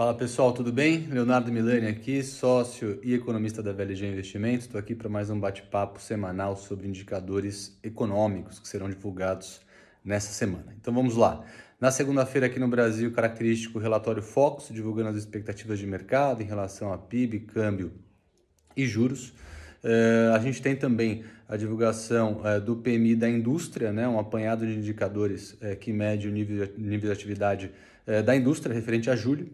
Fala pessoal, tudo bem? Leonardo Milani aqui, sócio e economista da VLG Investimentos. Estou aqui para mais um bate-papo semanal sobre indicadores econômicos que serão divulgados nessa semana. Então vamos lá. Na segunda-feira aqui no Brasil, característico relatório Focus, divulgando as expectativas de mercado em relação a PIB, câmbio e juros. Uh, a gente tem também a divulgação uh, do PMI da indústria, né, um apanhado de indicadores uh, que mede o nível, nível de atividade da indústria referente a julho.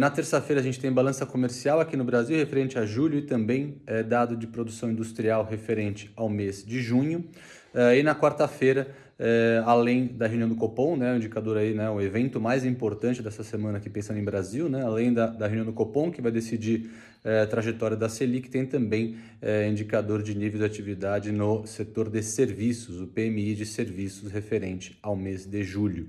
na terça-feira a gente tem balança comercial aqui no Brasil referente a julho e também dado de produção industrial referente ao mês de junho. e na quarta-feira é, além da reunião do Copom, né, o indicador aí, né, o evento mais importante dessa semana aqui pensando em Brasil, né, além da, da reunião do Copom, que vai decidir é, a trajetória da Selic, tem também é, indicador de nível de atividade no setor de serviços, o PMI de serviços referente ao mês de julho.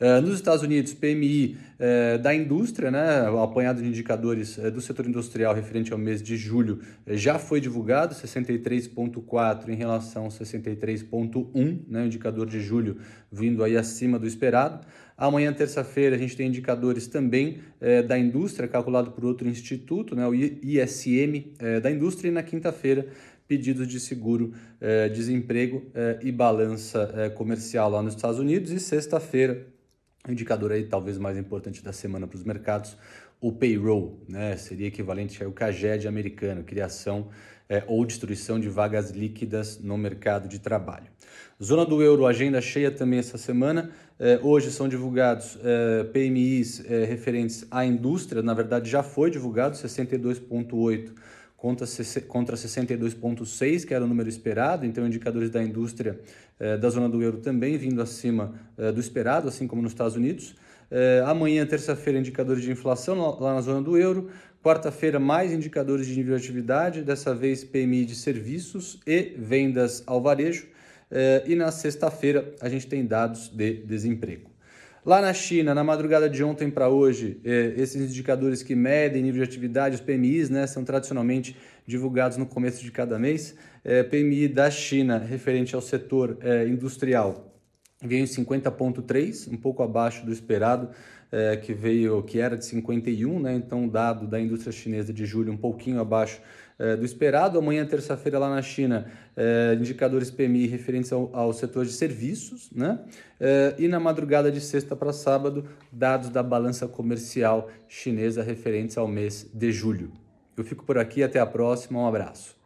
Uh, nos Estados Unidos, PMI uh, da indústria, né, o apanhado de indicadores uh, do setor industrial referente ao mês de julho já foi divulgado, 63,4 em relação a 63,1, né, o indicador de julho vindo aí acima do esperado. Amanhã, terça-feira, a gente tem indicadores também da indústria, calculado por outro instituto, né, o ISM da indústria, e na quinta-feira, pedidos de seguro, desemprego e balança comercial lá nos Estados Unidos. E sexta-feira, o indicador aí talvez mais importante da semana para os mercados, o payroll, né? seria equivalente ao CAGED americano, criação é, ou destruição de vagas líquidas no mercado de trabalho. Zona do euro, agenda cheia também essa semana. É, hoje são divulgados é, PMIs é, referentes à indústria, na verdade já foi divulgado, 62,8 contra, contra 62,6, que era o número esperado, então indicadores da indústria eh, da zona do euro também vindo acima eh, do esperado, assim como nos Estados Unidos. Eh, amanhã, terça-feira, indicadores de inflação lá na zona do euro. Quarta-feira, mais indicadores de nível de atividade, dessa vez PMI de serviços e vendas ao varejo. e na sexta-feira, a gente tem dados de desemprego. Lá na China, na madrugada de ontem para hoje, eh, esses indicadores que medem nível de atividade, os PMIs, né, são tradicionalmente divulgados no começo de cada mês. Eh, PMI da China, referente ao setor eh, industrial, veio em 50,3, um pouco abaixo do esperado, é, que veio, que era de 51, né? Então, dado da indústria chinesa de julho um pouquinho abaixo é, do esperado. Amanhã, terça-feira, lá na China, é, indicadores PMI referentes ao, ao, setor de serviços, né? É, e na madrugada de sexta para sábado, dados da balança comercial chinesa referentes ao mês de julho. Eu fico por aqui, até a próxima, um abraço.